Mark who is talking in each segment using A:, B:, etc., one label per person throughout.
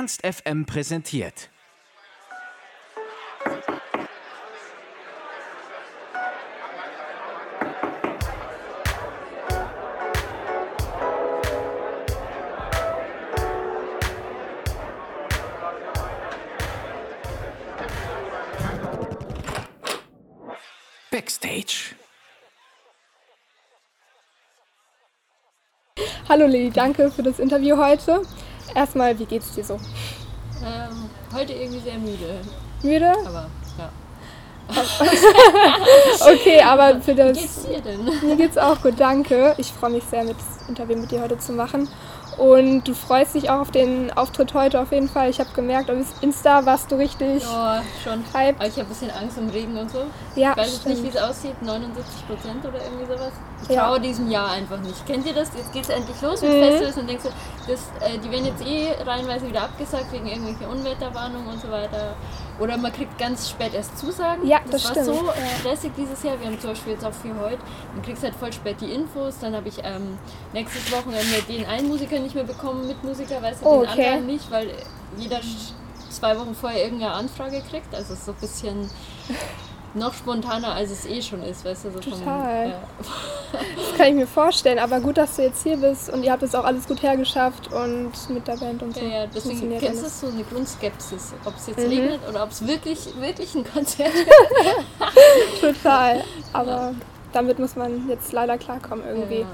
A: Ernst FM präsentiert. Backstage.
B: Hallo Lili, danke für das Interview heute. Erstmal, wie geht's dir so?
C: Ähm, heute irgendwie sehr müde.
B: Müde?
C: Aber ja.
B: okay, aber für das.
C: Wie geht's dir denn?
B: Mir geht's auch gut, danke. Ich freue mich sehr, das Interview mit dir heute zu machen. Und du freust dich auch auf den Auftritt heute auf jeden Fall. Ich habe gemerkt, auf Insta warst du richtig
C: Ja, schon.
B: hyped.
C: Aber ich habe ein bisschen Angst im Regen und so.
B: Ja,
C: ich weiß jetzt nicht, wie es aussieht. 79 Prozent oder irgendwie sowas. Ich
B: Ja.
C: traue diesem Jahr einfach nicht. Kennt ihr das? Jetzt geht's endlich los mit
B: Mhm.
C: Festivals und denkst du, das, äh, die werden jetzt eh reihenweise wieder abgesagt wegen irgendwelcher Unwetterwarnungen und so weiter. Oder man kriegt ganz spät erst Zusagen.
B: Ja,
C: das,
B: das
C: war
B: stimmt.
C: so stressig dieses Jahr. Wir haben zum Beispiel jetzt auch für heute, dann kriegst du halt voll spät die Infos. Dann habe ich ähm, nächstes Wochenende den einen Musiker nicht mehr bekommen, mit Musiker, weißt du,
B: Oh,
C: den
B: okay.
C: anderen nicht, weil jeder zwei Wochen vorher irgendeine Anfrage kriegt. Also so ein bisschen noch spontaner, als es eh schon ist, weißt du, so
B: Total.
C: ja.
B: Das kann ich mir vorstellen. Aber gut, dass du jetzt hier bist und ihr habt es auch alles gut hergeschafft und mit der Band und so.
C: Ja, ja, deswegen du
B: alles.
C: so eine Grundskepsis, ob es jetzt
B: Mhm.
C: regnet oder ob es wirklich, wirklich ein Konzert
B: Total. Aber damit muss man jetzt leider klarkommen irgendwie.
C: Ja.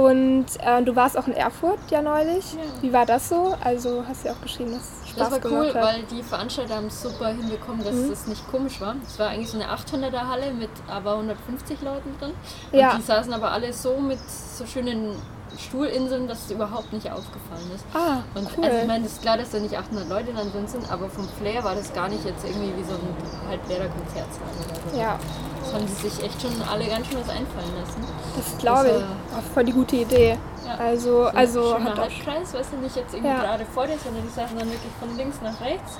B: Und äh, du warst auch in Erfurt ja neulich.
C: Ja.
B: Wie war das so? Also hast du ja auch geschrieben, dass es Spaß
C: Das war cool,
B: hat.
C: weil die Veranstalter haben es super hinbekommen, dass
B: Mhm.
C: es nicht komisch war. Es war eigentlich so eine 800er Halle mit aber 150 Leuten drin. Und
B: Ja.
C: die saßen aber alle so mit so schönen Stuhlinseln, dass es überhaupt nicht aufgefallen ist.
B: ah,
C: Und
B: cool.
C: also ich meine, es ist klar, dass da nicht 800 Leute dann drin sind, aber vom Flair war das gar nicht jetzt irgendwie wie so ein halbleerer Konzertsaal oder so.
B: ja,
C: Das haben die sich echt schon alle ganz schön was einfallen lassen.
B: das glaube ich.
C: war-
B: Auch voll die gute Idee.
C: Ja.
B: Also,
C: So
B: also hat
C: Halbkreis, weißt du, nicht jetzt irgendwie
B: Ja.
C: gerade vor dir, sondern die saßen dann wirklich von links nach rechts,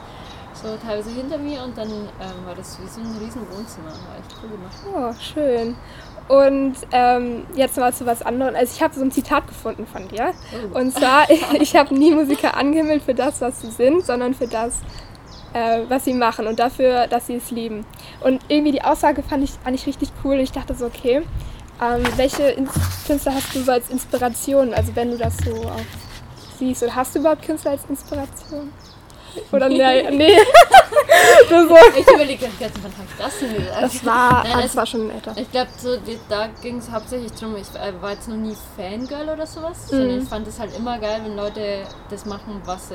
C: so teilweise hinter mir und dann ähm, war das wie so ein riesen Wohnzimmer. War echt cool gemacht.
B: Oh, schön. Und ähm, jetzt mal zu was anderem. Also ich habe so ein Zitat gefunden von dir.
C: Oh.
B: Und zwar, ich habe nie Musiker angehimmelt für das, was sie sind, sondern für das, äh, was sie machen und dafür, dass sie es lieben. Und irgendwie die Aussage fand ich eigentlich richtig cool. Und ich dachte so, okay, ähm, welche Künstler hast du so als Inspiration? Also wenn du das so auch siehst. Oder hast du überhaupt Künstler als Inspiration? Oder nee, nee. du so.
C: Ich überlege ganz ganzen wann habe ich das denn gesagt?
B: Das war,
C: Nein,
B: das war schon älter.
C: ich glaube, so, da ging es hauptsächlich darum, ich äh, war jetzt noch nie Fangirl oder sowas,
B: Mhm.
C: sondern ich fand es halt immer geil, wenn Leute das machen, was sie,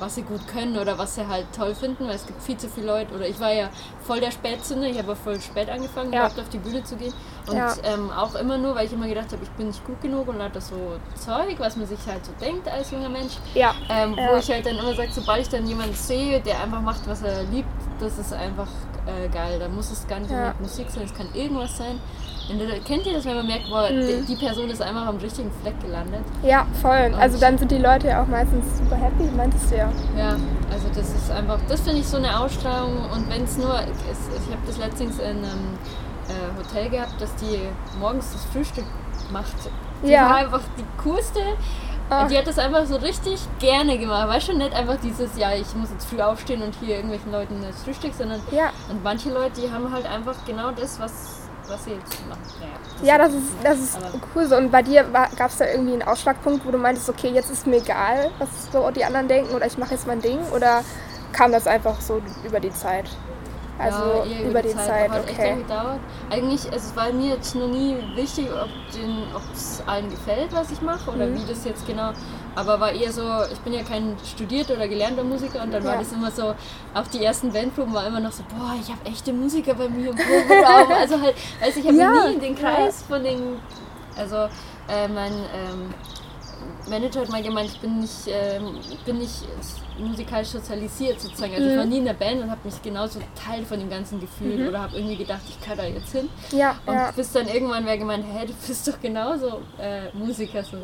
C: was sie gut können oder was sie halt toll finden, weil es gibt viel zu viele Leute, oder ich war ja voll der Spätzünder, ich habe auch voll spät angefangen,
B: Ja.
C: überhaupt auf die Bühne zu gehen und
B: Ja.
C: ähm, auch immer nur, weil ich immer gedacht habe, ich bin nicht gut genug und lauter so Zeug, was man sich halt so denkt als junger Mensch.
B: Ja.
C: Ähm,
B: Ja.
C: Wo ich halt dann immer sage, sobald ich dann jemanden sehe, der einfach macht, was er liebt, das ist einfach äh, geil. Da muss es gar nicht
B: Ja.
C: unbedingt Musik sein, es kann irgendwas sein. Kennt ihr das, wenn man merkt, boah,
B: Mhm.
C: die, Person ist einfach am richtigen Fleck gelandet?
B: Ja, voll. Also
C: Und-
B: dann sind die Leute ja auch meistens super happy, meintest du ja.
C: Ja, also das ist einfach, das finde ich so eine Ausstrahlung und wenn es nur, es, ich habe das letztens in einem äh, Hotel gehabt, dass die morgens das Frühstück macht. Die
B: Ja.
C: war einfach die coolste.
B: Ah.
C: Die hat das einfach so richtig gerne gemacht. Weißt schon, nicht einfach dieses, ja, ich muss jetzt früh aufstehen und hier irgendwelchen Leuten das Frühstück, sondern
B: Ja.
C: und manche Leute, die haben halt einfach genau das, was, was sie jetzt machen. Naja,
B: Ja, das ist, das ist cool so. Und bei dir gab es da irgendwie einen Ausschlagpunkt, wo du meintest, okay, jetzt ist mir egal, was so die anderen denken oder ich mache jetzt mein Ding? Oder kam das einfach so über die Zeit? Also
C: ja, eher
B: über die Zeit,
C: aber hat echt
B: okay.
C: lange gedauert. Eigentlich, es war mir jetzt noch nie wichtig, ob es allen gefällt, was ich mache oder
B: Mhm.
C: wie das jetzt genau. Aber war eher so, ich bin ja kein studierter oder gelernter Musiker und dann war
B: Ja.
C: das immer so, auch die ersten Bandproben war immer noch so, boah, ich habe echte Musiker bei mir im Proberaum. also halt, weiß ich, ich habe
B: Ja,
C: nie in den Kreis von den, also äh, mein ähm, Manager hat mal gemeint, ich bin nicht, ähm, ich bin nicht musikalisch sozialisiert sozusagen. Also ich
B: Mhm.
C: war nie in der Band und habe mich genauso Teil von dem ganzen Gefühl oder habe irgendwie gedacht, ich kann da jetzt hin.
B: Ja,
C: Und
B: ja.
C: bis dann irgendwann wer gemeint, hey, du bist doch genauso äh, Musiker. So,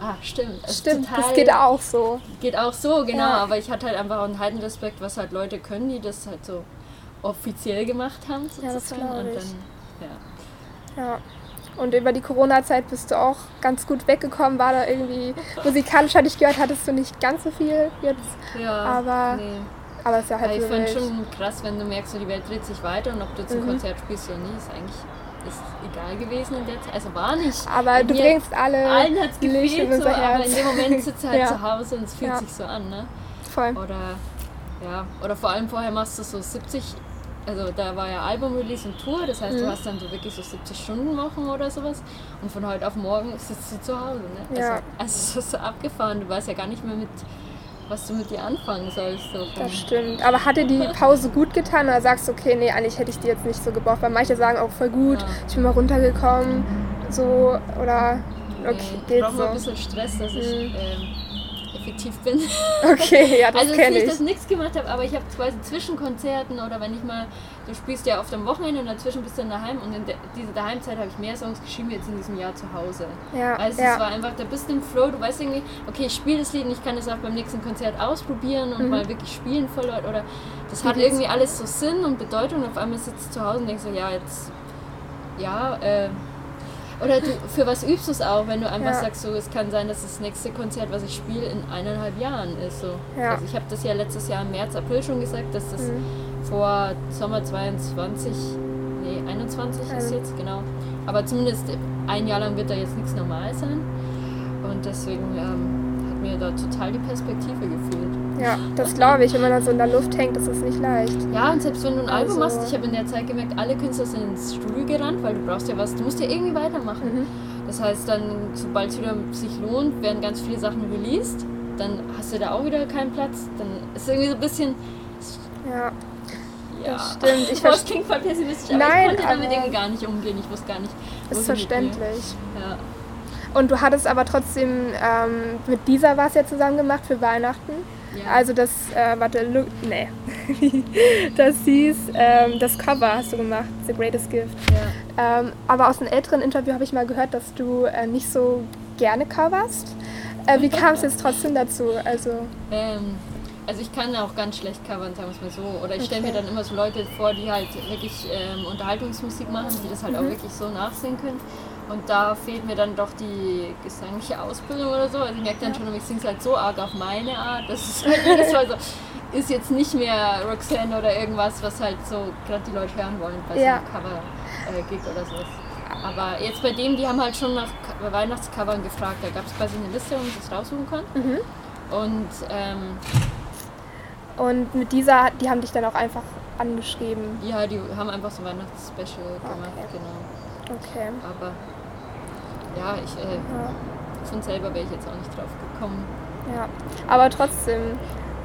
C: ah, stimmt. Also
B: Stimmt,
C: total-
B: das geht auch so.
C: Geht auch so, genau.
B: Ja.
C: Aber ich hatte halt einfach einen Heidenrespekt, was halt Leute können, die das halt so offiziell gemacht haben
B: Ja, das
C: sozusagen.
B: glaub
C: und
B: ich.
C: dann, ja.
B: Ja. Und über die Corona-Zeit bist du auch ganz gut weggekommen. War da irgendwie musikalisch, hatte ich gehört, hattest du nicht ganz so viel jetzt.
C: Ja,
B: aber,
C: nee.
B: aber es ist ja halt
C: Aber ich finde schon krass, wenn du merkst, so die Welt dreht sich weiter und ob du jetzt ein
B: Mhm.
C: Konzert spielst oder nie, ist eigentlich ist egal gewesen in der Zeit. Also war nicht.
B: Aber du bringst alle
C: Allen hat es gefehlt, so, aber in dem Moment sitzt du halt
B: Ja.
C: zu Hause und es fühlt
B: Ja.
C: sich so an, ne?
B: Voll.
C: Oder ja, oder vor allem vorher machst du so 70, also da war ja Album-Release und Tour, das heißt, du
B: Mhm.
C: hast dann so wirklich so 70 Stunden Wochen oder sowas und von heute auf morgen sitzt du zu Hause, ne?
B: Ja.
C: Also, also es ist so abgefahren, du weißt ja gar nicht mehr mit, was du mit dir anfangen sollst. So
B: Das stimmt. Aber hat dir die Pause gut getan oder sagst du, okay, nee, eigentlich hätte ich die jetzt nicht so gebraucht? Weil manche sagen auch voll gut,
C: Ja.
B: ich bin mal runtergekommen, so oder okay,
C: Nee, ich
B: geht
C: brauche mal ein
B: so.
C: bisschen Stress, dass ich
B: Mhm.
C: ähm, effektiv bin.
B: Okay, ja, das
C: also es
B: kenne
C: nicht,
B: ich.
C: dass ich nichts gemacht habe, aber ich habe quasi zwischen Konzerten oder wenn ich mal, du spielst ja oft am Wochenende und dazwischen bist du dann daheim und in der, dieser Daheimzeit habe ich mehr Songs geschrieben jetzt in diesem Jahr zu Hause.
B: Ja,
C: Also es
B: ja.
C: war einfach, da bist du im Flow, du weißt irgendwie, okay, ich spiele das Lied und ich kann es auch beim nächsten Konzert ausprobieren und
B: Mhm.
C: mal wirklich spielen vor Leuten oder das hat irgendwie alles so Sinn und Bedeutung und auf einmal sitzt du zu Hause und denkst so, ja, jetzt, ja, äh, oder du, für was übst du es auch, wenn du einfach
B: Ja.
C: sagst, so, es kann sein, dass das nächste Konzert, was ich spiele, in eineinhalb Jahren ist. So.
B: Ja.
C: Also ich habe das ja letztes Jahr im März, April schon gesagt, dass das
B: Mhm.
C: vor Sommer 22, nee, 21 ist
B: Ähm.
C: jetzt, genau. Aber zumindest ein Jahr lang wird da jetzt nichts normal sein. Und deswegen ähm, hat mir da total die Perspektive gefehlt.
B: Ja, das glaube ich. Wenn man dann so in der Luft hängt, ist es nicht leicht.
C: Ja, und selbst wenn du ein Album
B: Also-
C: machst, ich habe in der Zeit gemerkt, alle Künstler sind ins Studio gerannt, weil du brauchst ja was, du musst ja irgendwie weitermachen.
B: Mhm.
C: Das heißt dann, sobald es wieder sich lohnt, werden ganz viele Sachen released. Dann hast du da auch wieder keinen Platz. Dann ist es irgendwie so ein bisschen.
B: Ja,
C: Ja,
B: das stimmt. Ich
C: Boah, das klingt voll pessimistisch, aber
B: Nein,
C: ich konnte damit irgendwie gar nicht umgehen. Ich wusste gar nicht.
B: Ist verständlich.
C: Ja.
B: Und du hattest aber trotzdem ähm, mit dieser was ja zusammen gemacht für Weihnachten.
C: Ja.
B: Also das, äh, warte, look, nee. das hieß, ähm, das Cover hast du gemacht, The Greatest Gift.
C: ja.
B: Ähm, aber aus einem älteren Interview habe ich mal gehört, dass du äh, nicht so gerne coverst. Äh, wie kam es jetzt trotzdem dazu? Also,
C: Ähm, also ich kann auch ganz schlecht covern, sagen wir es mal so. Oder ich stelle mir
B: Okay.
C: dann immer so Leute vor, die halt wirklich ähm, Unterhaltungsmusik machen, die das halt auch
B: Mhm.
C: wirklich so nachsingen können. Und da fehlt mir dann doch die gesangliche Ausbildung oder so. Also ich merke dann schon, ich singe es halt so arg auf meine Art. Das ist halt jedes Mal so, ist jetzt nicht mehr Roxanne oder irgendwas, was halt so gerade die Leute hören wollen bei
B: Ja.
C: so einem Cover-Gig oder sowas. Aber jetzt bei dem, die haben halt schon nach Co- Weihnachtscovern gefragt. Da gab es quasi eine Liste, wo man das raussuchen kann.
B: mhm.
C: Und ähm,
B: Und mit dieser, die haben dich dann auch einfach angeschrieben.
C: Ja, die haben einfach so ein Weihnachtsspecial gemacht,
B: Okay.
C: genau.
B: Okay.
C: Aber ja, ich äh,
B: Ja.
C: von selber wäre ich jetzt auch nicht drauf gekommen.
B: Ja, aber trotzdem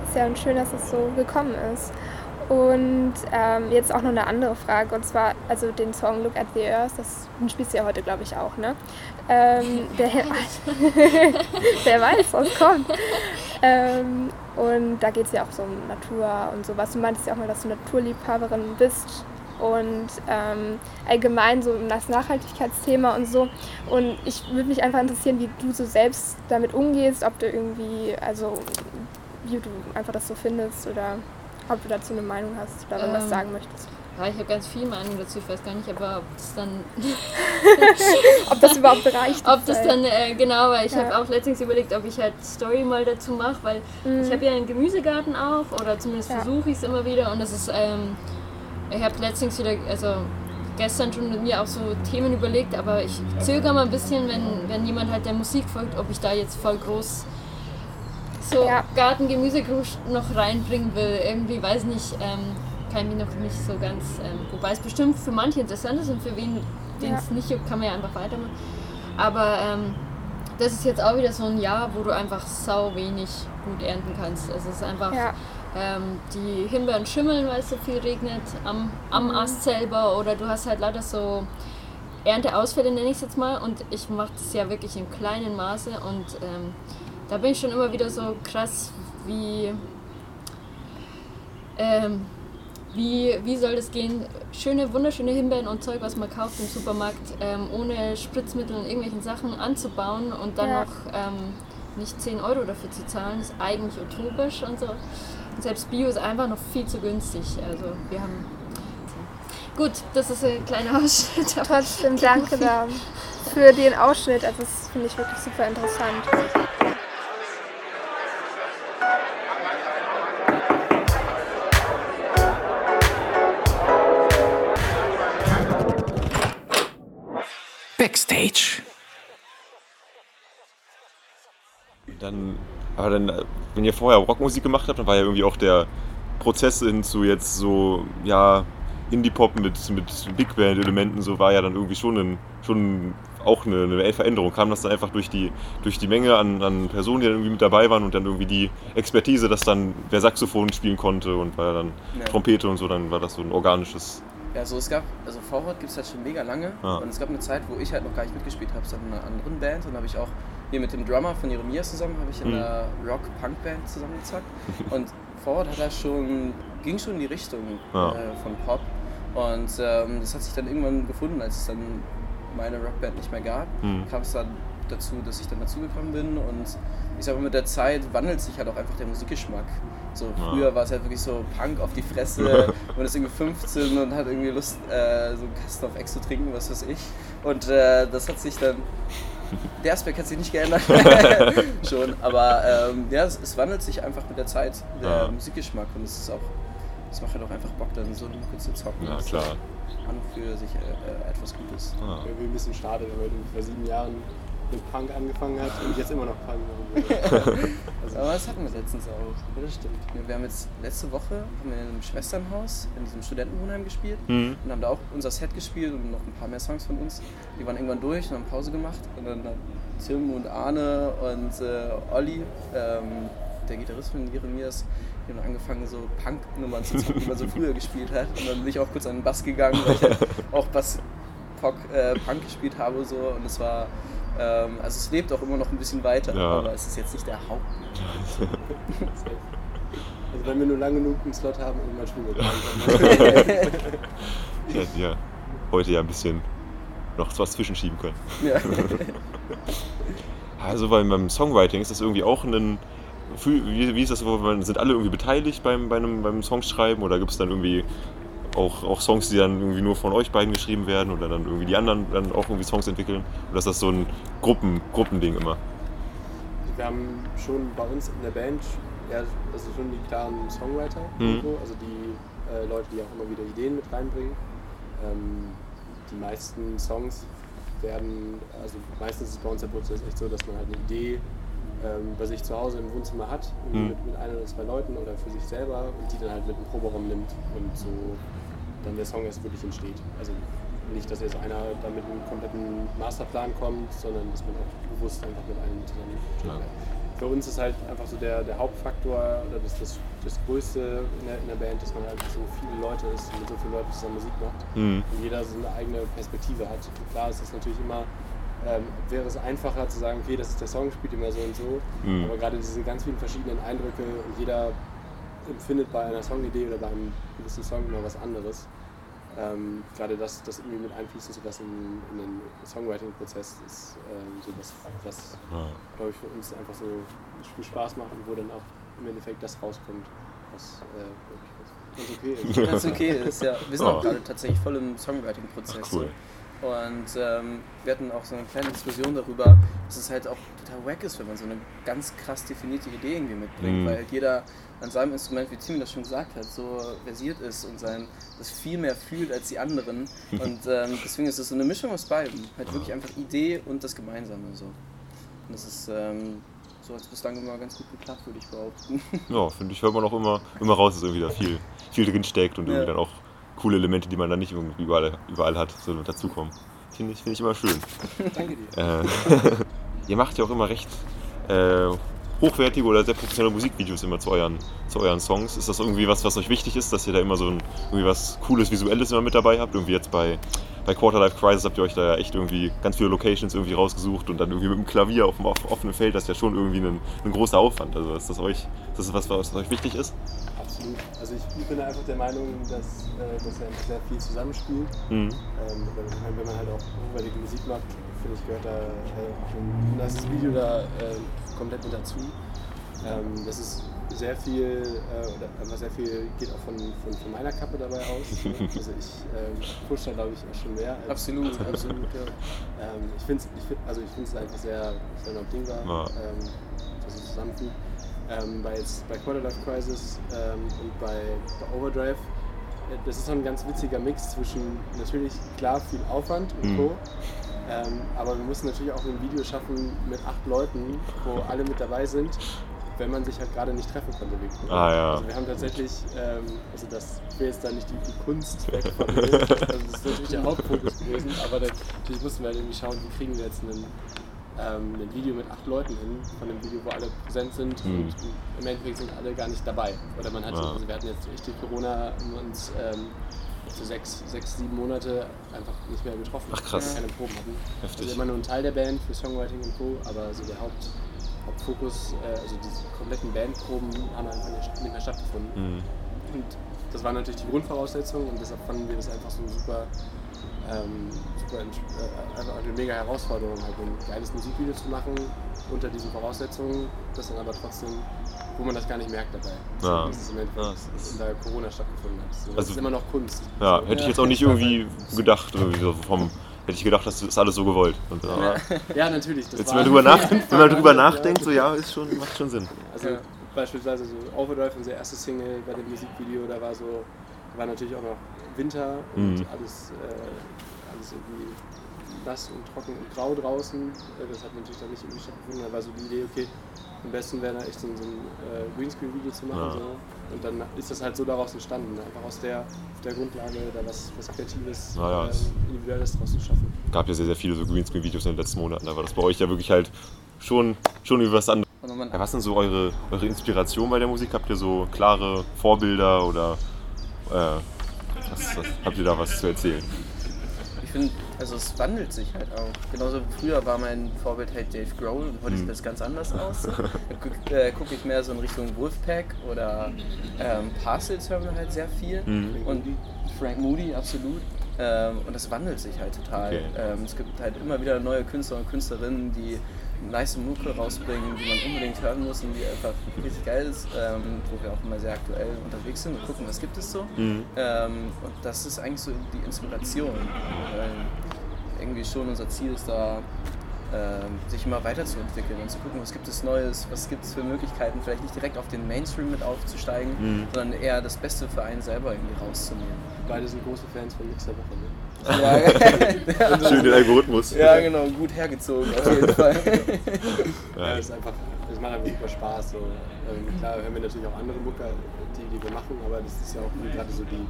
B: ist ja schön, dass es so gekommen ist. Und ähm, jetzt auch noch eine andere Frage, und zwar, also den Song Look at the Earth, das den spielst du ja heute, glaube ich, auch, ne? Ähm, der, wer weiß, was kommt. Ähm, und da geht es ja auch so um Natur und sowas. Du meintest ja auch mal, dass du Naturliebhaberin bist und ähm, allgemein so um das Nachhaltigkeitsthema und so. Und ich würde mich einfach interessieren, wie du so selbst damit umgehst, ob du irgendwie, also wie du einfach das so findest oder ob du dazu eine Meinung hast oder
C: Ähm,
B: sagen möchtest.
C: Ja, ich habe ganz viel Meinung dazu, ich weiß gar nicht, aber ob das dann,
B: Ob das überhaupt reicht.
C: ob das dann äh, genau, weil ich
B: Ja.
C: habe auch letztens überlegt, ob ich halt Story mal dazu mache, weil
B: Mhm.
C: ich habe ja einen Gemüsegarten auch, oder zumindest
B: Ja.
C: versuche ich es immer wieder und das ist, ähm, ich habe letztens wieder, also gestern schon mit mir auch so Themen überlegt, aber ich zögere mal ein bisschen, wenn, wenn jemand halt der Musik folgt, ob ich da jetzt voll groß so
B: Ja.
C: Garten-Gemüsegrusch noch reinbringen will. Irgendwie, weiß nicht, ähm, kann ich mich noch nicht so ganz, ähm, wobei es bestimmt für manche interessant ist und für wen, den
B: Ja.
C: es nicht juckt, kann man ja einfach weitermachen. Aber ähm, das ist jetzt auch wieder so ein Jahr, wo du einfach sau wenig gut ernten kannst. Also es ist einfach,
B: Ja,
C: ähm, die Himbeeren schimmeln, weil es so viel regnet am, am
B: Mhm.
C: Ast selber oder du hast halt lauter so Ernteausfälle, nenne ich es jetzt mal. Und ich mache das ja wirklich in kleinen Maße und ähm, da bin ich schon immer wieder so krass, wie, ähm, wie, wie soll das gehen? Schöne, wunderschöne Himbeeren und Zeug, was man kauft im Supermarkt, ähm, ohne Spritzmittel und irgendwelchen Sachen anzubauen und dann
B: Ja.
C: noch ähm, nicht 10 Euro dafür zu zahlen, ist eigentlich utopisch und so. Selbst Bio ist einfach noch viel zu günstig. Also wir haben. gut, das ist ein kleiner Ausschnitt.
B: Trotzdem danke da für den Ausschnitt. Also das finde ich wirklich super interessant.
A: Backstage.
D: Dann, aber dann, wenn ihr vorher Rockmusik gemacht habt, dann war ja irgendwie auch der Prozess hin zu jetzt so, ja, Indie-Pop mit, mit Big Band-Elementen, so war ja dann irgendwie schon, ein, schon auch eine, eine Veränderung. Kam das dann einfach durch die, durch die Menge an, an Personen, die dann irgendwie mit dabei waren und dann irgendwie die Expertise, dass dann wer Saxophon spielen konnte und war dann
E: Ja.
D: Trompete und so, dann war das so ein organisches.
E: Ja, so es gab, also Vorwort gibt es halt schon mega lange.
D: Ah.
E: Und es gab eine Zeit, wo ich halt noch gar nicht mitgespielt habe, sondern in einer anderen Band. Und habe ich auch hier mit dem Drummer von Jeremias zusammen, habe ich in
D: Mhm.
E: einer Rock-Punk-Band zusammengezockt. Und Vorwort hat da schon, ging schon in die Richtung
D: Ja.
E: äh, von Pop. Und ähm, das hat sich dann irgendwann gefunden, als es dann meine Rockband nicht mehr gab,
D: Mhm.
E: kam es dann dazu, dass ich dann dazugekommen bin. Und ich sag mal, mit der Zeit wandelt sich halt auch einfach der Musikgeschmack. So
D: Ja.
E: früher war es halt wirklich so Punk auf die Fresse, man ist irgendwie 15 und hat irgendwie Lust, äh, so einen Kasten auf Ex zu trinken, was weiß ich. Und äh, das hat sich dann, der Aspekt hat sich nicht geändert, schon, aber ähm, ja, es, es wandelt sich einfach mit der Zeit, der
D: Ja.
E: Musikgeschmack und es ist auch, es macht halt auch einfach Bock, dann so eine Mucke zu zocken.
D: Ja,
E: Das ist
D: klar.
E: An und für sich äh, äh, etwas Gutes.
D: Ah.
F: Irgendwie ein bisschen schade, weil man vor sieben Jahren mit Punk angefangen hat und jetzt immer noch Punk machen will. Also,
E: Aber das hatten wir letztens auch.
F: ja, das stimmt.
E: Wir haben jetzt letzte Woche haben wir in einem Schwesternhaus in diesem Studentenwohnheim gespielt
D: Mhm.
E: und haben da auch unser Set gespielt und noch ein paar mehr Songs von uns. Die waren irgendwann durch und haben Pause gemacht und dann Tim und Arne und äh, Olli, ähm, der Gitarrist von Jeremias, die haben angefangen so Punk-Nummern zu zocken, die man so früher gespielt hat. Und dann bin ich auch kurz an den Bass gegangen, weil ich halt auch Bass äh, Punk gespielt habe so und es war ähm, also es lebt auch immer noch ein bisschen weiter,
D: Ja.
E: aber es ist jetzt nicht der Haupt.
F: Also wenn wir nur lang genug einen Slot haben, irgendwann spielen wir
D: hätte ja heute ja ein bisschen noch was zwischenschieben können.
E: Ja.
D: Also beim, beim Songwriting ist das irgendwie auch ein. Wie, wie ist das Sind alle irgendwie beteiligt beim, bei einem, beim Songschreiben oder gibt es dann irgendwie auch, auch Songs, die dann irgendwie nur von euch beiden geschrieben werden oder dann irgendwie die anderen dann auch irgendwie Songs entwickeln? Oder ist das so ein Gruppen, Gruppending immer?
F: Wir haben schon bei uns in der Band ja, also schon die klaren Songwriter,
D: Mhm.
F: irgendwo, also die äh, Leute, die auch immer wieder Ideen mit reinbringen. Ähm, die meisten Songs werden, also meistens ist es bei uns der Prozess echt so, dass man halt eine Idee ähm, bei sich zu Hause im Wohnzimmer hat,
D: Mhm.
F: mit, mit ein oder zwei Leuten oder für sich selber und die dann halt mit einem Proberaum nimmt und so dann der Song erst wirklich entsteht. Also nicht, dass jetzt einer da mit einem kompletten Masterplan kommt, sondern dass man auch bewusst einfach mit einem zusammen
D: Klar.
F: Für uns ist halt einfach so der, der Hauptfaktor oder das, das, das Größte in der, in der Band, dass man halt so viele Leute ist und mit so vielen Leuten zusammen Musik macht
D: Mhm.
F: und jeder so eine eigene Perspektive hat. Und klar ist es natürlich immer, ähm, wäre es einfacher zu sagen, okay, das ist der Song, spielt immer so und so,
D: Mhm.
F: aber gerade diese ganz vielen verschiedenen Eindrücke und jeder empfindet bei einer Songidee oder bei einem gewissen Song immer was anderes. Ähm, gerade das, das irgendwie mit einfließen zu lassen in, in den Songwriting-Prozess ist ähm, so was, was
D: Ja.
F: glaube ich, für uns einfach so viel Spaß macht und wo dann auch im Endeffekt das rauskommt, was äh, wirklich ganz okay ist.
E: Ganz okay ist, ja. Wir sind
D: Ja.
E: auch gerade tatsächlich voll im Songwriting-Prozess.
D: Cool.
E: Und ähm, wir hatten auch so eine kleine Diskussion darüber, dass es halt auch total wack ist, wenn man so eine ganz krass definierte Idee irgendwie mitbringt,
D: Mhm.
E: weil halt jeder an seinem Instrument, wie Timmy das schon gesagt hat, so versiert ist und sein, das viel mehr fühlt als die anderen. Und ähm, deswegen ist es so eine Mischung aus beiden. Halt wirklich einfach Idee und das Gemeinsame so. Und das ist ähm, so hat es bislang immer ganz gut geklappt, würde ich behaupten.
D: Ja, finde ich, hört man auch immer, immer raus, dass irgendwie da viel, viel drin steckt und irgendwie
E: Ja.
D: dann auch coole Elemente, die man dann nicht überall, überall hat, so dazukommen. Finde ich, finde ich immer schön.
E: Danke dir.
D: Äh, ihr macht ja auch immer recht äh, hochwertige oder sehr professionelle Musikvideos immer zu euren, zu euren Songs. Ist das irgendwie was, was euch wichtig ist, dass ihr da immer so ein, irgendwie was Cooles, Visuelles immer mit dabei habt? Irgendwie jetzt bei, bei Quarterlife Crisis habt ihr euch da ja echt irgendwie ganz viele Locations irgendwie rausgesucht und dann irgendwie mit dem Klavier auf dem off- offenen Feld, das ist ja schon irgendwie ein, ein großer Aufwand. Also ist das euch, ist das was, was euch wichtig ist?
F: Absolut. Also ich, ich bin einfach der Meinung, dass, äh, dass er einfach sehr viel zusammenspielt.
D: Mhm.
F: Ähm, wenn, wenn man halt auch hochwertige Musik macht, finde ich, gehört da äh, auch ein nasses Video da äh, komplett mit dazu. Ähm, das ist sehr viel, äh, oder einfach sehr viel geht auch von, von, von meiner Kappe dabei aus. ne? Also ich ähm, push da glaube ich auch schon mehr. Als,
E: Absolut, absolut, ja.
F: ähm, ich finde es ich find, also ich find's einfach sehr, sehr unabdingbar,
D: Ja.
F: ähm, dass es zusammenfügt. Ähm, bei, jetzt, bei Quarterlife Crisis ähm, und bei, bei Overdrive, äh, das ist so ein ganz witziger Mix zwischen natürlich klar viel Aufwand und
D: Mhm.
F: Co. Ähm, aber wir mussten natürlich auch ein Video schaffen mit acht Leuten, wo alle mit dabei sind, wenn man sich halt gerade nicht treffen konnte. wegen.
D: Ah, ja.
F: Also wir haben tatsächlich, ähm, also das wäre jetzt da nicht die, die Kunst weg von mir, also das ist natürlich der Hauptfokus gewesen, aber natürlich mussten wir halt irgendwie schauen, wie kriegen wir jetzt einen, ähm, ein Video mit acht Leuten hin, von einem Video, wo alle präsent sind
D: Mhm.
F: und im Endeffekt sind alle gar nicht dabei. Oder man hat,
D: Ja.
F: also wir hatten jetzt die Corona uns ähm, so sechs, sechs, sieben Monate einfach nicht mehr getroffen,
D: Ach, krass.
F: weil wir keine Proben hatten.
D: Heftig.
F: Also immer nur ein Teil der Band für Songwriting und Co., aber so der Haupt, Hauptfokus, äh, also diese kompletten Bandproben haben einfach nicht, nicht mehr stattgefunden.
D: Mhm.
F: Und das war natürlich die Grundvoraussetzung und deshalb fanden wir das einfach so super, ähm, super äh, einfach eine mega Herausforderung, halt ein geiles Musikvideo zu machen unter diesen Voraussetzungen, das dann aber trotzdem, wo man das gar nicht merkt dabei.
D: Ja.
F: Das ist im Endeffekt
D: Ja, das ist-
F: in der Corona stattgefunden hat. So, das
D: Also-
F: ist immer noch Kunst.
D: Ja, hätte ich jetzt auch nicht irgendwie gedacht, irgendwie so vom, hätte ich gedacht, das ist alles so gewollt. Und, aber
F: Ja, natürlich. Das
D: jetzt, wenn man drüber, nach, wenn man drüber
F: Ja.
D: nachdenkt, so ja, ist schon, macht schon Sinn.
F: Also
E: Ja.
F: beispielsweise so Overdrive, unser erstes Single bei dem Musikvideo, da war so, war natürlich auch noch Winter und
D: Mhm.
F: alles, äh, alles irgendwie nass und trocken und grau draußen. Äh, Das hat natürlich dann nicht irgendwie stattgefunden. Da war so die Idee, okay, am besten wäre da echt so ein, so ein äh, Greenscreen-Video zu machen.
D: Ja.
F: So. Und dann ist das halt so daraus entstanden, einfach aus der, auf der Grundlage da was, was Kreatives,
D: Na ja, es-
F: ähm, Individuelles draus zu schaffen.
D: gab ja sehr, sehr viele so Greenscreen-Videos in den letzten Monaten, da war das bei euch ja wirklich halt schon, schon wie was anderes. Ja, was sind so eure, eure Inspiration bei der Musik? Habt ihr so klare Vorbilder oder was, was, habt ihr da was zu erzählen?
E: Ich finde, also es wandelt sich halt auch. Genauso früher war mein Vorbild halt Dave Grohl und heute sieht das ganz anders aus. Da gucke äh, guck ich mehr so in Richtung Wolfpack oder ähm, Parcels hören wir halt sehr viel.
D: Mhm.
E: Und Frank Moody, absolut. Ähm, und das wandelt sich halt total.
D: Okay.
E: Ähm, es gibt halt immer wieder neue Künstler und Künstlerinnen, die nice Mucke rausbringen, die man unbedingt hören muss und die einfach richtig geil ist, ähm, wo wir auch immer sehr aktuell unterwegs sind und gucken, was gibt es so.
D: Mhm.
E: Ähm, und das ist eigentlich so die Inspiration. Weil irgendwie schon unser Ziel ist da, ähm, sich immer weiterzuentwickeln und zu gucken, was gibt es Neues, was gibt es für Möglichkeiten, vielleicht nicht direkt auf den Mainstream mit aufzusteigen,
D: Mhm.
E: sondern eher das Beste für einen selber irgendwie rauszunehmen.
F: Beide sind große Fans von Mix der Woche. Ne?
E: Ja,
D: Schön den Algorithmus.
E: ja genau, gut hergezogen auf jeden Fall.
F: Ja,
D: Ja.
F: es ist einfach, es macht einfach super Spaß. So. Ähm, klar hören wir natürlich auch andere Mucke, die, die wir machen, aber das ist ja auch gerade so die,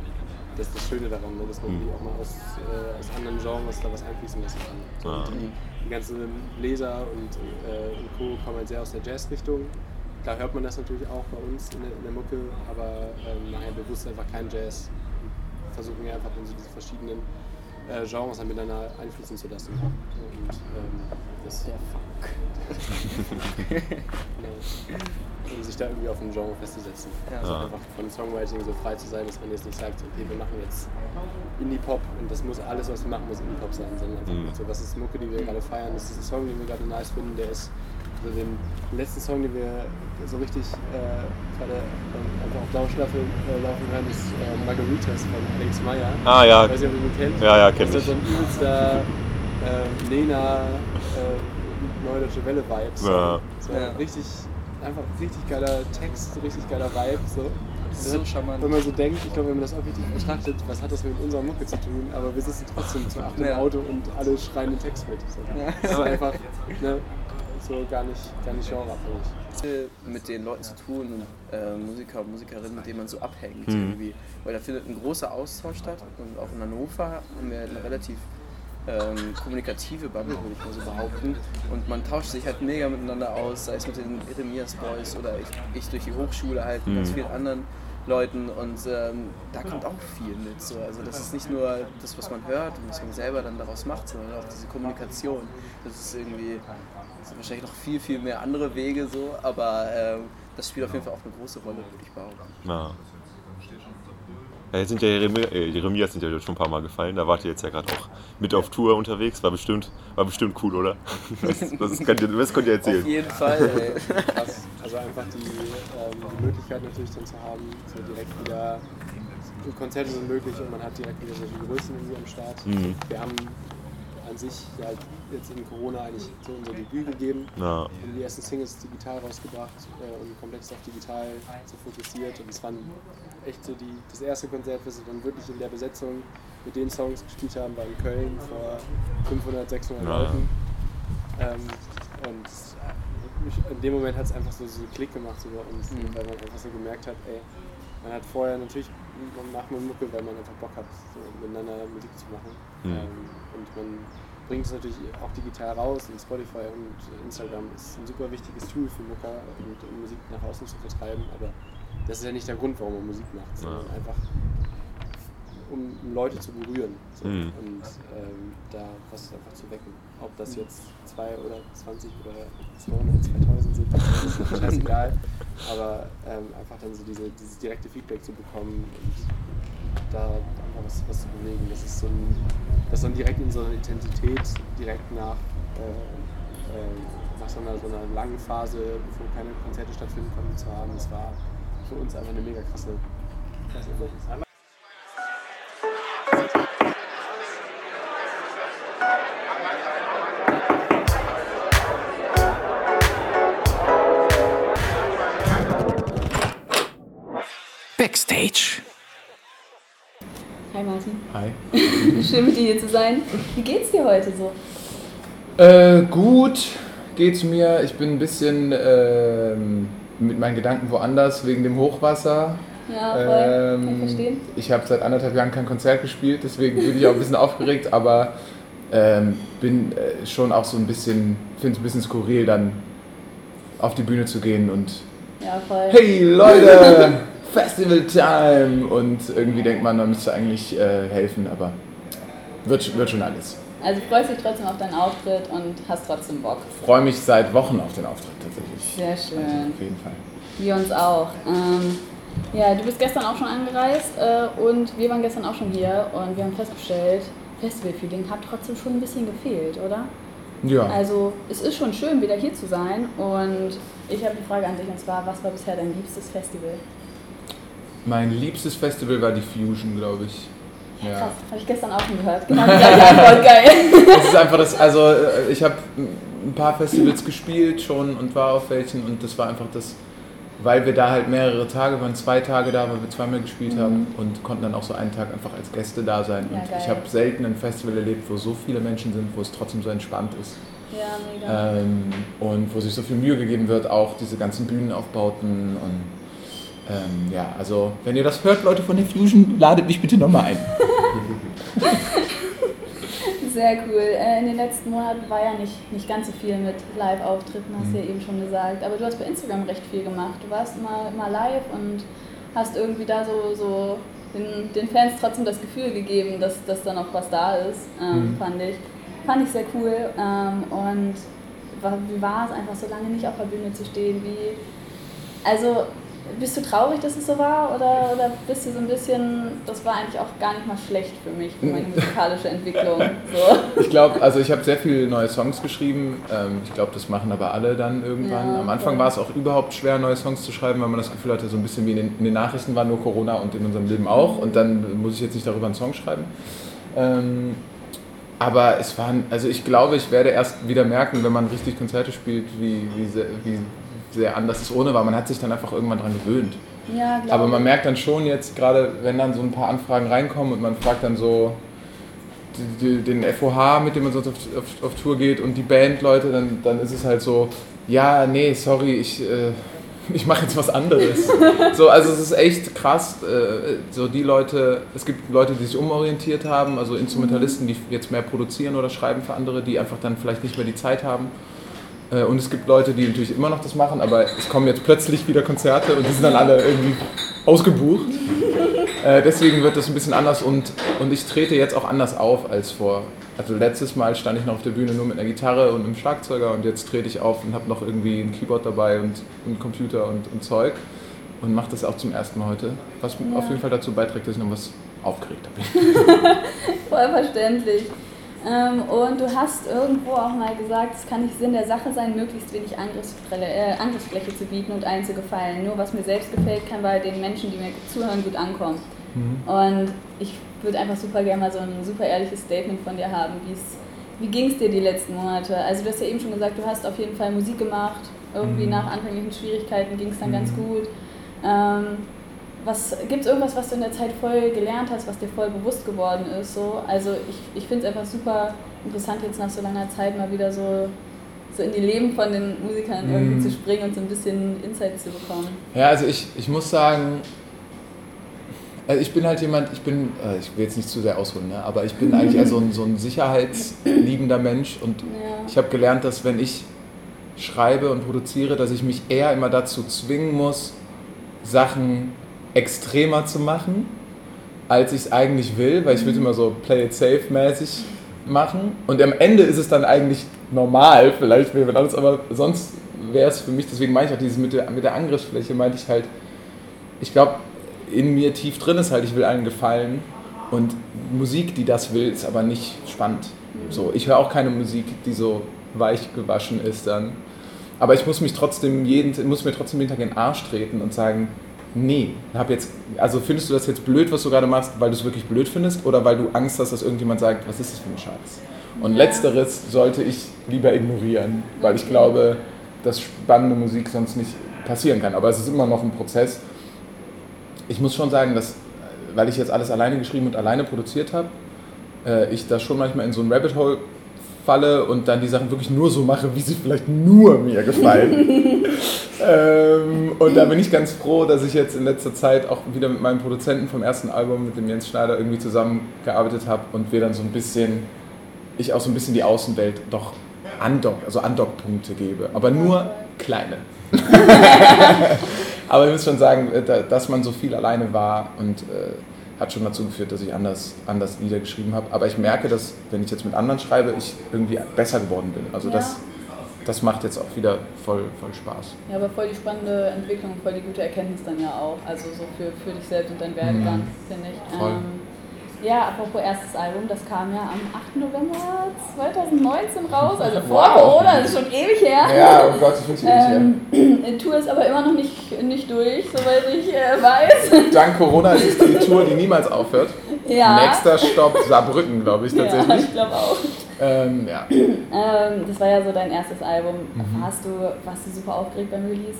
F: das, ist das Schöne daran, ne? dass man
D: Mhm.
F: die auch mal aus, äh, aus anderen Genres da was einfließen lassen kann.
D: Ja.
F: Und die, die ganzen Bläser und, äh, und Co. kommen halt sehr aus der Jazz-Richtung. Klar hört man das natürlich auch bei uns in der, in der Mucke, aber ähm, nachher bewusst einfach kein Jazz. Versuchen wir einfach dann so diese verschiedenen äh, Genres dann miteinander einfließen zu lassen. Und ähm, das
E: Der Funk.
F: Genau. Um sich da irgendwie auf ein Genre festzusetzen.
E: Ja.
F: Also
D: Ja.
F: einfach von Songwriting so frei zu sein, dass man jetzt nicht sagt, okay, wir machen jetzt Indie-Pop und das muss alles, was wir machen, muss Indie-Pop sein, sondern einfach
D: Mhm.
F: so, was ist Mucke, die wir gerade feiern, das ist ein Song, den wir gerade nice finden, der ist also den letzten Song, den wir so richtig äh, gerade ähm, einfach auf Dauerschleife äh, laufen hören, ist äh, Margaritas von Alex Meyer.
D: Ah ja,
F: Ich weiß nicht, ob ihr ihn kennt.
D: ja, ja, kenn
F: Das ist
D: ich.
F: so ein übelster äh, Lena äh, Neue Deutsche Welle Vibe. So.
D: Ja.
F: So
E: Ja.
F: richtig, einfach richtig geiler Text, richtig geiler Vibe. So.
E: So charmant.
F: Wenn man so denkt, ich glaube, wenn man das objektiv betrachtet, was hat das mit unserer Mucke zu tun? Aber wir sitzen trotzdem zu acht im
E: Ja.
F: Auto und alle schreien den Text mit. So.
E: Ja.
F: Das ist einfach ne, so gar nicht, gar nicht genreabhängig.
E: viel mit den Leuten zu tun und äh, Musiker und Musikerinnen, mit denen man so abhängt
D: Mhm.
E: irgendwie. Weil da findet ein großer Austausch statt und auch in Hannover haben wir eine relativ ähm, kommunikative Bubble, würde ich mal so behaupten. Und man tauscht sich halt mega miteinander aus, sei es mit den Eremias Boys oder ich, ich durch die Hochschule halt mit ganz
D: Mhm.
E: vielen anderen Leuten und ähm, da kommt auch viel mit. So. Also das ist nicht nur das, was man hört und was man selber dann daraus macht, sondern auch diese Kommunikation. Das ist irgendwie das sind wahrscheinlich noch viel, viel mehr andere Wege so, aber ähm, das spielt auf jeden Fall auch eine große Rolle, würde ich behaupten.
D: Ja. Ja, jetzt sind ja Jeremia, äh, Jeremias sind ja schon ein paar Mal gefallen. Da wart ihr jetzt ja gerade auch mit auf Tour unterwegs. War bestimmt, war bestimmt cool, oder? Was, was, könnt, ihr, was könnt ihr
E: Auf
D: erzählen?
E: jeden Fall, ey.
F: Krass. Also einfach einfach die, ähm, die Möglichkeit natürlich dann zu haben, so direkt wieder Konzerte sind möglich und man hat direkt wieder solche Größen irgendwie am Start.
D: Mhm.
F: Wir haben an sich ja jetzt in Corona eigentlich so unser Debüt gegeben.
D: Ja.
F: haben die ersten Singles digital rausgebracht äh, und komplex auf digital so fokussiert. Und es waren echt so die, das erste Konzert, was wir dann wirklich in der Besetzung mit den Songs gespielt haben, war in Köln vor 500, 600
D: Ja.
F: Leuten. Ähm, und mich, in dem Moment hat es einfach so, so einen Klick gemacht so bei uns, weil man einfach so gemerkt hat, ey, man hat vorher natürlich, man macht man Mucke, weil man einfach Bock hat, so miteinander Musik zu machen.
D: Mhm.
F: Ähm, und man bringt es natürlich auch digital raus und Spotify und Instagram ist ein super wichtiges Tool für Mucker und um Musik nach außen zu vertreiben, aber das ist ja nicht der Grund, warum man Musik macht, sondern
D: Ja.
F: einfach um, um Leute zu berühren so,
D: Mhm.
F: und ähm, da was einfach zu wecken. Ob das jetzt zwei oder 20 oder 200, 2000 sind, das ist scheißegal. Aber ähm, einfach dann so diese, dieses direkte Feedback zu bekommen und da einfach was, was zu bewegen, das ist so ein, das dann direkt in so einer Intensität direkt nach, äh, äh, nach so, einer, so einer langen Phase, wo keine Konzerte stattfinden konnten, zu haben, das war für uns einfach eine mega krasse, krasse
A: Backstage.
G: Hi Martin,
H: Hi.
G: schön mit dir hier zu sein. Wie geht's dir heute so?
H: Äh, gut geht's mir. Ich bin ein bisschen ähm, mit meinen Gedanken woanders wegen dem Hochwasser.
G: Ja, voll. Kann ich
H: Ähm,
G: verstehen.
H: ich habe seit anderthalb Jahren kein Konzert gespielt, deswegen bin ich auch ein bisschen aufgeregt, aber ähm, bin äh, schon auch so ein bisschen, finde es ein bisschen skurril, dann auf die Bühne zu gehen und
G: Ja, voll.
H: hey Leute, Festival Time und irgendwie denkt man, man müsste eigentlich äh, helfen, aber wird, wird schon alles.
G: Also freust dich trotzdem auf deinen Auftritt und hast trotzdem Bock.
H: freue mich seit Wochen auf den Auftritt tatsächlich.
G: Sehr schön.
H: Auf jeden Fall.
G: Wir uns auch. Ähm, ja, du bist gestern auch schon angereist äh, und wir waren gestern auch schon hier und wir haben festgestellt, Festival-Feeling hat trotzdem schon ein bisschen gefehlt, oder?
H: Ja.
G: Also es ist schon schön, wieder hier zu sein und ich habe die Frage an dich und zwar, was war bisher dein liebstes Festival?
H: Mein liebstes Festival war die Fusion, glaube ich. Ja.
G: Krass, habe ich gestern auch schon gehört. Genau Antwort, geil.
H: Das ist einfach das, also äh, ich habe ein paar Festivals gespielt schon und war auf welchen und das war einfach das, weil wir da halt mehrere Tage waren, zwei Tage da, weil wir zweimal gespielt haben und konnten dann auch so einen Tag einfach als Gäste da sein.
G: Mhm. Ja,
H: und
G: geil.
H: ich habe selten ein Festival erlebt, wo so viele Menschen sind, wo es trotzdem so entspannt ist.
G: Ja, mega.
H: Ähm, und wo sich so viel Mühe gegeben wird, auch diese ganzen Bühnenaufbauten und ähm, ja, also wenn ihr das hört, Leute von der Fusion, ladet mich bitte nochmal ein.
G: Sehr cool. Äh, In den letzten Monaten war ja nicht, nicht ganz so viel mit Live-Auftritten, hast du ja eben schon gesagt. Aber du hast bei Instagram recht viel gemacht. Du warst immer, immer live und hast irgendwie da so, so den, den Fans trotzdem das Gefühl gegeben, dass, dass da noch was da ist, ähm, fand ich. Fand ich sehr cool. Ähm, und wa- wie war es einfach so lange nicht auf der Bühne zu stehen? Wie, also bist du traurig, dass es so war? Oder, oder bist du so ein bisschen, das war eigentlich auch gar nicht mal schlecht für mich, für meine musikalische Entwicklung? So.
H: Ich glaube, also ich habe sehr viele neue Songs geschrieben. Ähm, ich glaube, das machen aber alle dann irgendwann.
G: Ja,
H: Am Anfang
G: voll.
H: war es auch überhaupt schwer, neue Songs zu schreiben, weil man das Gefühl hatte, so ein bisschen wie in den, in den Nachrichten war nur Corona und in unserem Leben auch. Und dann muss ich jetzt nicht darüber einen Song schreiben. Ähm, aber es waren, also ich glaube, ich werde erst wieder merken, wenn man richtig Konzerte spielt, wie, wie, wie sehr anders es ohne war. Man hat sich dann einfach irgendwann dran gewöhnt.
G: Ja,
H: Aber man merkt dann schon jetzt, gerade wenn dann so ein paar Anfragen reinkommen und man fragt dann so den FOH, mit dem man sonst auf, auf, auf Tour geht und die Bandleute, dann, dann ist es halt so, ja, nee, sorry, ich, äh, ich mache jetzt was anderes. so, also es ist echt krass, äh, so die Leute, es gibt Leute, die sich umorientiert haben, also Instrumentalisten, die jetzt mehr produzieren oder schreiben für andere, die einfach dann vielleicht nicht mehr die Zeit haben. Äh, Und es gibt Leute, die natürlich immer noch das machen, aber es kommen jetzt plötzlich wieder Konzerte und die sind dann alle irgendwie ausgebucht. Äh, deswegen wird das ein bisschen anders und, und ich trete jetzt auch anders auf als vor. Also letztes Mal stand ich noch auf der Bühne nur mit einer Gitarre und einem Schlagzeuger und jetzt trete ich auf und habe noch irgendwie ein Keyboard dabei und einen Computer und, und Zeug und mache das auch zum ersten Mal heute, was auf jeden Fall dazu beiträgt, dass ich noch was aufgeregter bin.
G: Voll verständlich. Ähm, und du hast irgendwo auch mal gesagt, es kann nicht Sinn der Sache sein, möglichst wenig Angriffsfläche, äh, Angriffsfläche zu bieten und allen zu gefallen. Nur was mir selbst gefällt, kann bei den Menschen, die mir zuhören, gut ankommen.
H: Mhm.
G: Und ich würde einfach super gerne mal so ein super ehrliches Statement von dir haben. Wie's, wie ging es dir die letzten Monate? Also du hast ja eben schon gesagt, du hast auf jeden Fall Musik gemacht. Irgendwie
H: Mhm.
G: nach anfänglichen Schwierigkeiten ging es dann
H: Mhm.
G: ganz gut. Ähm, was gibt es irgendwas, was du in der Zeit voll gelernt hast, was dir voll bewusst geworden ist? So? Also ich, ich finde es einfach super interessant, jetzt nach so langer Zeit mal wieder so, so in die Leben von den Musikern irgendwie
H: Mhm.
G: zu springen und so ein bisschen Insight zu bekommen.
H: Ja, also ich, ich muss sagen, also ich bin halt jemand, ich bin, äh, ich will jetzt nicht zu sehr ausholen, ne? aber ich bin eigentlich eher so ein, so ein sicherheitsliebender Mensch und
G: Ja.
H: ich habe gelernt, dass wenn ich schreibe und produziere, dass ich mich eher immer dazu zwingen muss, Sachen extremer zu machen, als ich es eigentlich will, weil ich will immer so play it safe mäßig machen und am Ende ist es dann eigentlich normal, vielleicht wenn alles, aber sonst wäre es für mich, deswegen meine ich auch dieses mit der, mit der Angriffsfläche, meinte ich halt, ich glaube, in mir tief drin ist halt, ich will allen gefallen und Musik, die das will, ist aber nicht spannend. So, ich höre auch keine Musik, die so weich gewaschen ist dann. Aber ich muss mich trotzdem jeden, muss mir trotzdem jeden Tag in den Arsch treten und sagen, nee, hab jetzt, also findest du das jetzt blöd, was du gerade machst, weil du es wirklich blöd findest oder weil du Angst hast, dass irgendjemand sagt, was ist das für ein Scheiß? Und
G: Ja.
H: letzteres sollte ich lieber ignorieren, weil ich glaube, dass spannende Musik sonst nicht passieren kann. Aber es ist immer noch ein Prozess. Ich muss schon sagen, dass, weil ich jetzt alles alleine geschrieben und alleine produziert habe, äh, ich da schon manchmal in so ein Rabbit Hole falle und dann die Sachen wirklich nur so mache, wie sie vielleicht nur mir gefallen. ähm, und da bin ich ganz froh, dass ich jetzt in letzter Zeit auch wieder mit meinem Produzenten vom ersten Album, mit dem Jens Schneider, irgendwie zusammengearbeitet habe und wir dann so ein bisschen, ich auch so ein bisschen die Außenwelt doch Andock, also Andockpunkte gebe, aber nur kleine. aber ich muss schon sagen, äh, da- dass man so viel alleine war und äh, hat schon dazu geführt, dass ich anders, anders Lieder geschrieben habe. Aber ich merke, dass, wenn ich jetzt mit anderen schreibe, ich irgendwie besser geworden bin. Also
G: Ja.
H: das, das macht jetzt auch wieder voll, voll Spaß.
G: Ja, aber voll die spannende Entwicklung, voll die gute Erkenntnis dann ja auch. Also so für, für dich selbst und dein Werdegang,
H: Mhm.
G: finde ich.
H: Voll.
G: Ähm, ja, apropos erstes Album, das kam ja am 8. November 2019 raus, also vor
H: Wow.
G: Corona, das ist schon ewig her.
H: Ja, oh Gott, ich wünsche
G: Ähm, die Tour ist aber immer noch nicht, nicht durch, soweit ich äh, weiß.
H: Dank Corona ist es die Tour, die niemals aufhört.
G: Ja.
H: Nächster Stopp Saarbrücken, glaube ich
G: Ja,
H: tatsächlich.
G: ich glaube auch.
H: Ähm, ja.
G: Ähm, das war ja so dein erstes Album.
H: Mhm.
G: Warst, du, warst du super aufgeregt beim Release?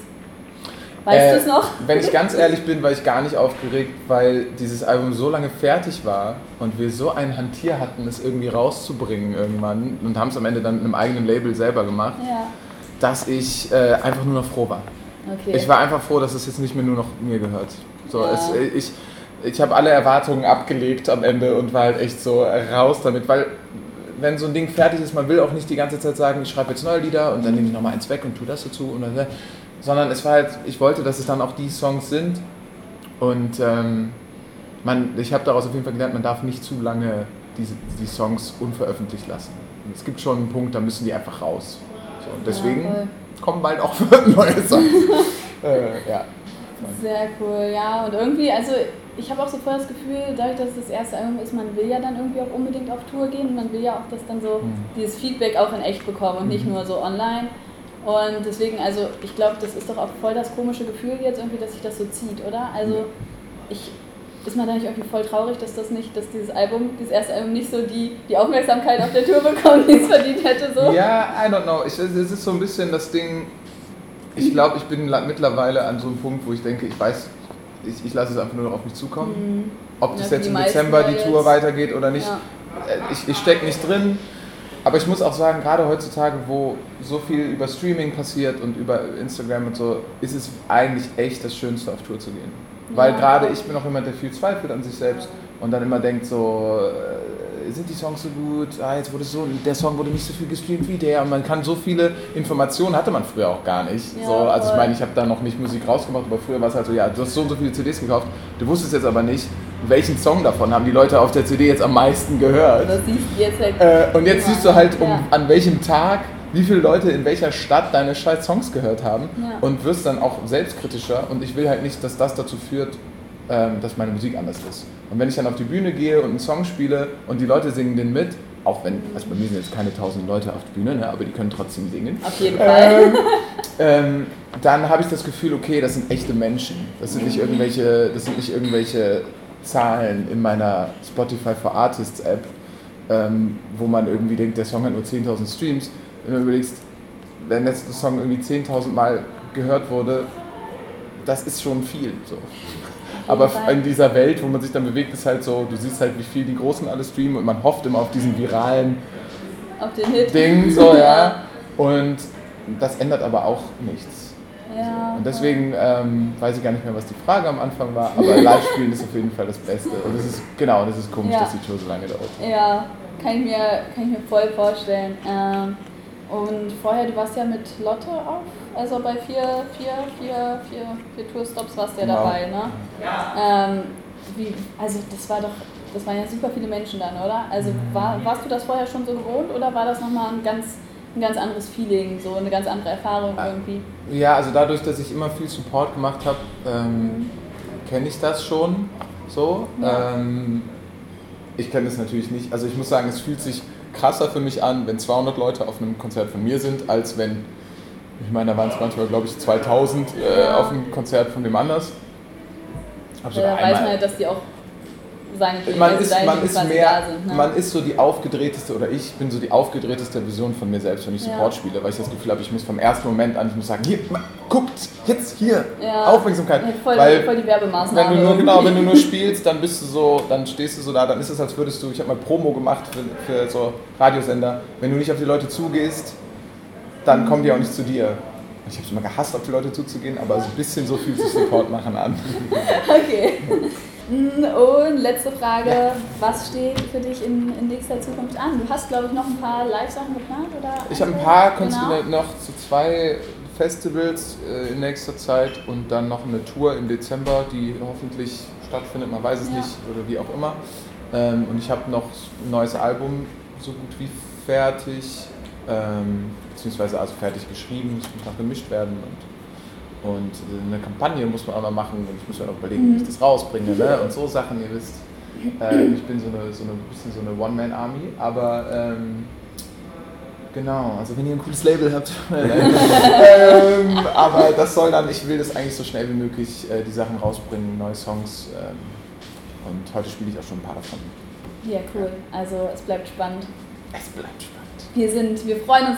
G: Weißt
H: Äh,
G: du es noch?
H: Wenn ich ganz ehrlich bin, war ich gar nicht aufgeregt, weil dieses Album so lange fertig war und wir so ein Hantier hatten, es irgendwie rauszubringen irgendwann und haben es am Ende dann mit einem eigenen Label selber gemacht,
G: Ja.
H: dass ich äh, einfach nur noch froh war.
G: Okay.
H: Ich war einfach froh, dass es jetzt nicht mehr nur noch mir gehört. So,
G: Ja.
H: es, äh, ich ich habe alle Erwartungen abgelegt am Ende und war halt echt so raus damit, weil wenn so ein Ding fertig ist, man will auch nicht die ganze Zeit sagen, ich schreibe jetzt neue Lieder und dann nehme ich nochmal eins weg und tu das dazu und dann, sondern es war halt, ich wollte, dass es dann auch die Songs sind und ähm, man, ich habe daraus auf jeden Fall gelernt, man darf nicht zu lange diese, die Songs unveröffentlicht lassen. Und es gibt schon einen Punkt, da müssen die einfach raus. So, und deswegen
G: Ja,
H: kommen bald auch neue Songs. äh, ja.
G: Sehr cool, ja. Und irgendwie, also ich habe auch so voll das Gefühl, dadurch, dass es das erste Album ist, man will ja dann irgendwie auch unbedingt auf Tour gehen. Man will ja auch, dass dann so
H: Mhm.
G: dieses Feedback auch in echt bekommen und nicht nur so online. Und deswegen, also ich glaube, das ist doch auch voll das komische Gefühl jetzt irgendwie, dass sich das so zieht, oder? Also ich ist man da nicht irgendwie voll traurig, dass das nicht, dass dieses Album, dieses erste Album nicht so die, die Aufmerksamkeit auf der Tour bekommt, die es verdient hätte so?
H: Ja, I don't know. Ich, es ist so ein bisschen das Ding. Ich glaube, ich bin mittlerweile an so einem Punkt, wo ich denke, ich weiß, ich, ich lasse es einfach nur noch auf mich zukommen.
G: Mhm.
H: Ob
G: Ja,
H: das
G: für
H: jetzt im Dezember
G: ja
H: die Tour
G: jetzt.
H: weitergeht oder nicht.
G: Ja.
H: Äh, Ich, ich stecke nicht drin. Aber ich muss auch sagen, gerade heutzutage, wo so viel über Streaming passiert und über Instagram und so, ist es eigentlich echt das Schönste, auf Tour zu gehen. Weil
G: Ja.
H: gerade ich bin auch jemand, der viel zweifelt an sich selbst und dann immer denkt so, äh, sind die Songs so gut? Ah, jetzt wurde so, der Song wurde nicht so viel gestreamt wie der. Und man kann so viele Informationen, hatte man früher auch gar nicht.
G: Ja,
H: so, also ich
G: voll.
H: meine, ich habe da noch nicht Musik rausgemacht, aber früher war es halt so, ja, du hast so und so viele CDs gekauft, du wusstest jetzt aber nicht, welchen Song davon haben die Leute auf der CD jetzt am meisten gehört.
G: Das siehst du jetzt halt.
H: Äh, und jetzt siehst du halt, um,
G: Ja.
H: an welchem Tag, wie viele Leute in welcher Stadt deine scheiß Songs gehört haben
G: Ja.
H: und wirst dann auch selbstkritischer. Und ich will halt nicht, dass das dazu führt, dass meine Musik anders ist. Und wenn ich dann auf die Bühne gehe und einen Song spiele und die Leute singen den mit auch wenn, also bei mir sind jetzt keine tausend Leute auf der Bühne, ne, aber die können trotzdem singen.
G: Auf jeden Fall.
H: Ähm, ähm, dann habe ich das Gefühl, okay, das sind echte Menschen. Das sind nicht irgendwelche, das sind nicht irgendwelche Zahlen in meiner Spotify for Artists App, ähm, wo man irgendwie denkt, der Song hat nur 10.000 Streams. Wenn du überlegst, wenn der Song irgendwie 10.000 Mal gehört wurde, das ist schon viel. So. Aber in dieser Welt, wo man sich dann bewegt, ist halt so, du siehst halt, wie viel die Großen alle streamen und man hofft immer auf diesen viralen
G: Auf den Hit.
H: Ding, so, ja. Und das ändert aber auch nichts.
G: Ja.
H: Und deswegen ähm, weiß ich gar nicht mehr, was die Frage am Anfang war, aber Live-Spielen ist auf jeden Fall das Beste. Und es ist, genau, das ist komisch,
G: Ja.
H: dass die Tour so lange dauert.
G: Ja, kann ich mir, kann ich mir voll vorstellen. Ähm, und vorher, du warst ja mit Lotte auf, also bei vier, vier, vier, vier, vier Tourstops warst du ja
H: Genau.
G: dabei, ne? Ähm, wie, also das war doch, das waren ja super viele Menschen dann, oder? Also war, warst du das vorher schon so gewohnt oder war das nochmal ein ganz, ein ganz anderes Feeling, so eine ganz andere Erfahrung irgendwie?
H: Ja, also dadurch, dass ich immer viel Support gemacht habe, ähm, kenne ich das schon so.
G: Ja.
H: Ähm, ich kenne das natürlich nicht. Also ich muss sagen, es fühlt sich krasser für mich an, wenn 200 Leute auf einem Konzert von mir sind, als wenn, ich meine, da waren es manchmal, glaube ich, 2000 äh, auf einem Konzert von dem anders. Hab
G: Ja,
H: sogar
G: da weiß man halt, dass die auch sagen, okay,
H: man
G: also
H: ist, man ist mehr,
G: sind, ne?
H: man ist so die aufgedrehteste, oder ich bin so die aufgedrehteste Version von mir selbst, wenn ich
G: Ja.
H: Support spiele, weil ich das Gefühl habe, ich muss vom ersten Moment an, ich muss sagen, hier, guckt, jetzt hier,
G: Ja.
H: Aufmerksamkeit.
G: Voll,
H: weil
G: voll die Werbemaßnahme.
H: wenn du nur, genau, wenn du nur spielst, dann bist du so, dann stehst du so da, dann ist es, als würdest du, ich habe mal Promo gemacht für, für so Radiosender, wenn du nicht auf die Leute zugehst, dann kommen die auch nicht zu dir. Ich habe es immer gehasst, auf die Leute zuzugehen, aber so ein bisschen so fühlt sich Support machen an.
G: Okay. Mm, Und letzte Frage, was steht für dich in, in nächster Zukunft an? Du hast, glaube ich, noch ein paar Live-Sachen geplant, oder?
H: Ich habe ein paar
G: Genau.
H: Noch zu zwei Festivals äh, in nächster Zeit und dann noch eine Tour im Dezember, die hoffentlich stattfindet, man weiß es
G: Ja.
H: nicht oder wie auch immer. Ähm, und ich habe noch ein neues Album so gut wie fertig, ähm, beziehungsweise also fertig geschrieben, es muss noch gemischt werden und, und äh, eine Kampagne muss man auch noch machen und ich muss mir noch überlegen, wie ich das rausbringe ne? und so Sachen, ihr wisst. Ähm, ich bin so eine, so eine bisschen so eine One-Man-Army, aber ähm, Genau, also wenn ihr ein cooles Label habt. ähm, aber das soll dann, ich will das eigentlich so schnell wie möglich äh, die Sachen rausbringen, neue Songs. Ähm, und heute spiele ich auch schon ein paar davon.
G: Ja, cool. Also es bleibt spannend.
H: Es bleibt spannend.
G: Wir sind, wir freuen uns